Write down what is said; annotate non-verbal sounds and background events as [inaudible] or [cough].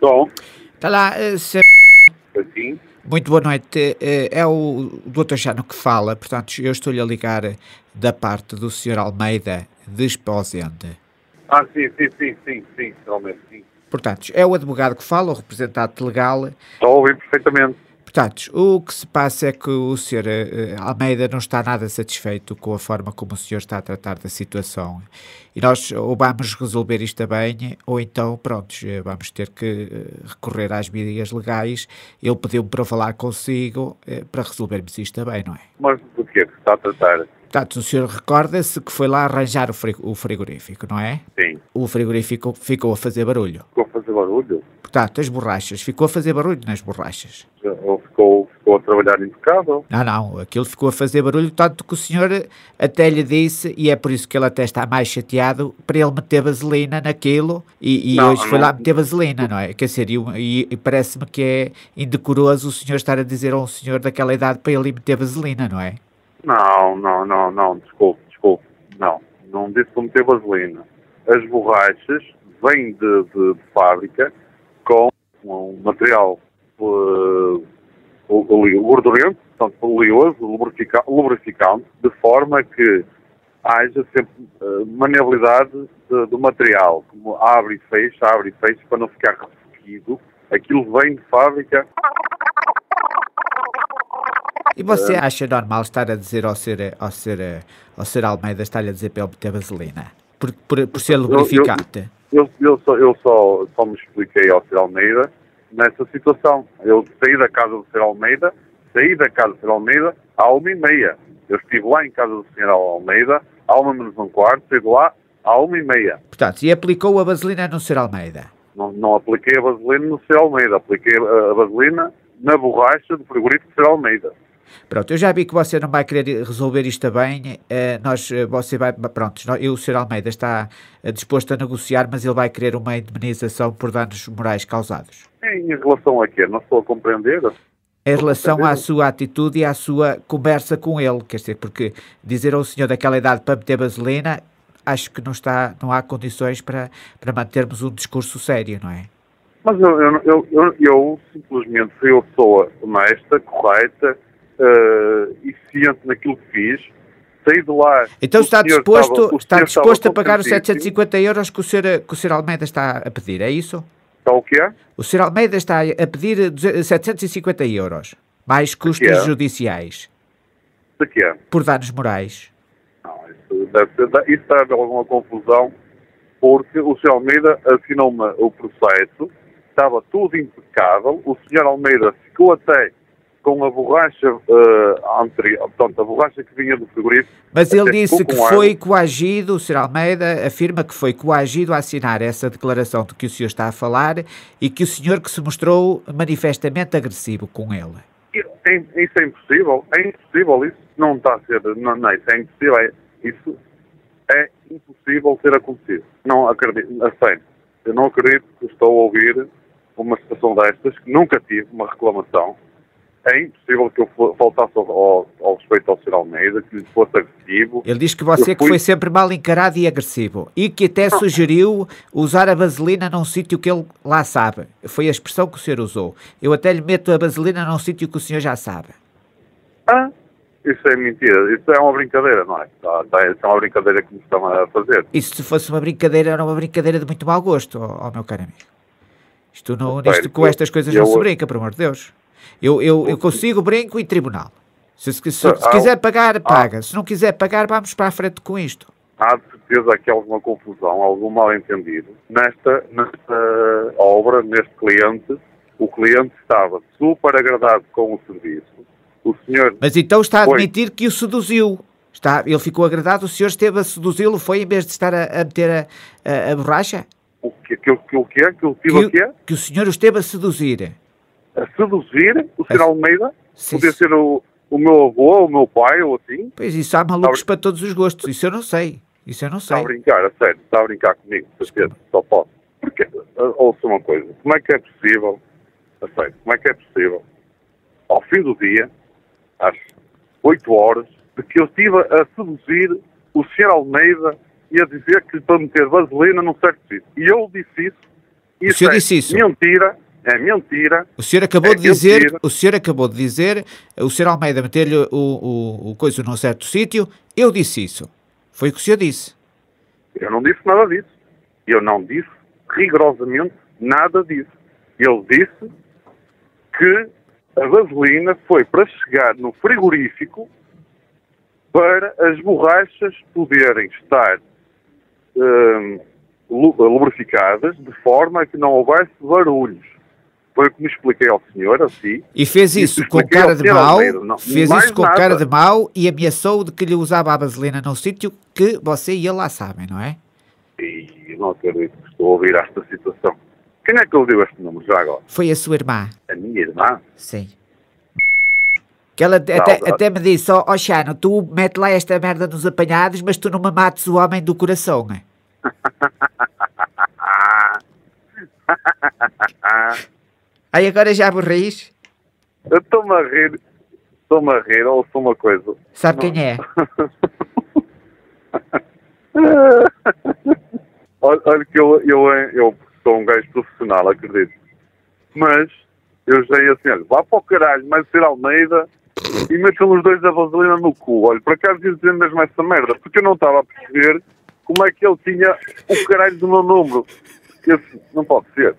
Estou. Está lá, eh, se- Assim. muito boa noite. Eh, É o Dr. Jano que fala, portanto, eu estou-lhe a ligar da parte do Sr. Almeida de Esposende. Ah, sim, sim, sim, sim, sim, realmente, sim. Portanto, é o advogado que fala, o representante legal. Estou a ouvir perfeitamente. Portanto, o que se passa é que o Sr. eh, Almeida não está nada satisfeito com a forma como o senhor está a tratar da situação. E nós ou vamos resolver isto bem, ou então, pronto, eh, vamos ter que eh, recorrer às medidas legais. Ele pediu-me para falar consigo eh, para resolvermos isto bem, não é? Mas do que é que está a tratar? Portanto, o senhor recorda-se que foi lá arranjar o fri- o frigorífico, não é? Sim. O frigorífico ficou a fazer barulho. Ficou a fazer barulho? Portanto, as borrachas, ficou a fazer barulho nas borrachas. Ou ficou, ficou a trabalhar impecável? Não, não, aquilo ficou a fazer barulho, tanto que o senhor até lhe disse, e é por isso que ele até está mais chateado, para ele meter vaselina naquilo, e, e Não, hoje foi não. lá meter vaselina, não é? Quer dizer, e, e- e parece-me que é indecoroso o senhor estar a dizer a um senhor daquela idade para ele meter vaselina, não é? Não, não, não, não, desculpe, desculpe. Não, não disse para meter vaselina. As borrachas vêm de, de- de fábrica com um material uh, oli- gordurento, portanto, oleoso, lubrifica- lubrificante, de forma que haja sempre uh, maneabilidade de- do material, como abre e fecha, abre e fecha, para não ficar ressequido. Aquilo vem de fábrica E você É. acha normal estar a dizer ao ser, ao ser, ao ser Almeida, estar-lhe a dizer para ele meter vaselina? Por, por, por ser lubrificante? Eu, eu, só, eu só, só me expliquei ao Sr. Almeida nessa situação. Eu saí da casa do Sr. Almeida, saí da casa do Sr. Almeida à uma e meia. Eu estive lá em casa do Sr. Almeida, à uma menos um quarto, saí de lá à uma e meia. Portanto, e aplicou a vaselina no ser Almeida? Não, não apliquei a vaselina no Sr. Almeida, apliquei a, a vaselina na borracha do frigorífico do Sr. Almeida. Pronto, eu já vi que você não vai querer resolver isto bem. eh, nós, eh, você vai, pronto, eu, o Sr. Almeida está eh, disposto a negociar, mas ele vai querer uma indemnização por danos morais causados. Em relação a quê? Não estou a compreender. Em relação à sua atitude e à sua conversa com ele, quer dizer, porque dizer ao senhor daquela idade para meter vaselina, acho que não está, não há condições para, para mantermos um discurso sério, não é? Mas eu, eu, eu, eu, eu simplesmente fui uma pessoa honesta, correta eh, e ciente naquilo que fiz. Saí de lá. Então está senhor disposto, estava- está senhor disposto a pagar os contentíssimo. 750 euros que o senhor, que o senhor Almeida está a pedir, é isso? Está o quê? O Sr. Almeida está a pedir 200 750 euros, mais custos quê? judiciais, De quê? por danos morais. Não, isso deve, isso deve haver alguma confusão, porque o Sr. Almeida assinou-me o processo, estava tudo impecável, o Sr. Almeida ficou até com a borracha eh, anterior, portanto, a borracha que vinha do frigorífico. Mas ele disse que foi coagido, o Sr. Almeida afirma que foi coagido a assinar essa declaração de que o senhor está a falar e que o senhor que se mostrou manifestamente agressivo com ele. Isso é impossível, é impossível, isso não está a ser, não, não isso é impossível, é- isso é impossível ter acontecido. Não acredito, a sério, eu não acredito que estou a ouvir uma situação destas, que nunca tive uma reclamação. É impossível que eu faltasse ao, ao, respeito ao Sr. Almeida, que lhe fosse agressivo. Ele diz que você Eu que fui- foi sempre mal encarado e agressivo e que até sugeriu usar a vaselina num sítio que ele lá sabe. Foi a expressão que o senhor usou. Eu até lhe meto a vaselina num sítio que o senhor já sabe. Ah, isso é mentira, isso é uma brincadeira, não é? Tá, tá, isso é uma brincadeira que me estão a fazer. Isso se fosse uma brincadeira, era uma brincadeira de muito mau gosto, ó, meu caro amigo. Isto, não, Sério, isto com estas coisas eu- não se brinca, por amor de Deus. Eu, eu, eu consigo brinco em tribunal. Se, se, se- se quiser pagar, paga. Se não quiser pagar, vamos para a frente com isto. há de certeza que há alguma confusão, algum mal-entendido. Nesta, nesta obra, neste cliente, o cliente estava super agradado com o serviço. O senhor, Mas então está a Foi. admitir que o seduziu. Está, ele ficou agradado, o senhor esteve a seduzi-lo, foi em vez de estar a, a meter a, a, a borracha? o que, que, que, o que é? Que o Que, tive aqui é? que o senhor o esteve a seduzir. A seduzir o A- Almeida? Sim, Podia sim. ser o, o meu avô, o meu pai, ou assim? Pois isso há malucos para todos os gostos. Isso eu não sei. Isso eu não Está a sei. brincar, a sério, está a brincar comigo, certeza, só posso. Porque, ah, ouça uma coisa, como é que é possível, a sério, como é que é possível, ao fim do dia, às 8 horas, de que eu estive a seduzir o Sr. Almeida e a dizer que para meter vaselina num certo sítio. E eu disse isso Isso o é disse isso? mentira, é mentira. O senhor acabou É de dizer, mentira. o senhor acabou de dizer, o senhor Almeida meter-lhe o, o, o coisa num certo sítio, eu disse isso. Foi o que o senhor disse. Eu não disse nada disso. Eu não disse rigorosamente nada disso. Ele disse que a vaselina foi para chegar no frigorífico para as borrachas poderem estar hum, lu- lubrificadas de forma a que não houvesse barulhos. Foi o que me expliquei ao senhor, assim. E fez Isso isso com cara de mau, não- fez isso com nada. cara de mau e ameaçou de que lhe usava a vaselina num sítio que você e ele lá sabem, não é? E não acredito que estou a ouvir esta situação. Quem é que lhe deu este número já agora? Foi a sua irmã. A minha irmã? Sim. Que ela até, Saudade. até me disse, ó oh, Xano, tu mete lá esta merda nos apanhados, mas tu não me mates o homem do coração, é? Aí agora já borris? Eu estou-me a rir. Estou-me a rir, ou sou uma coisa. Sabe quem é? [laughs] olha, olha que eu, eu, eu sou um gajo profissional, acredito. Mas eu já ia assim, olha, vá para o caralho, mas ser Almeida e metam os dois a vaselina no cu. Olha, por acaso ia dizer mesmo essa merda, porque eu não estava a perceber como é que ele tinha o caralho do meu número. Esse não pode ser.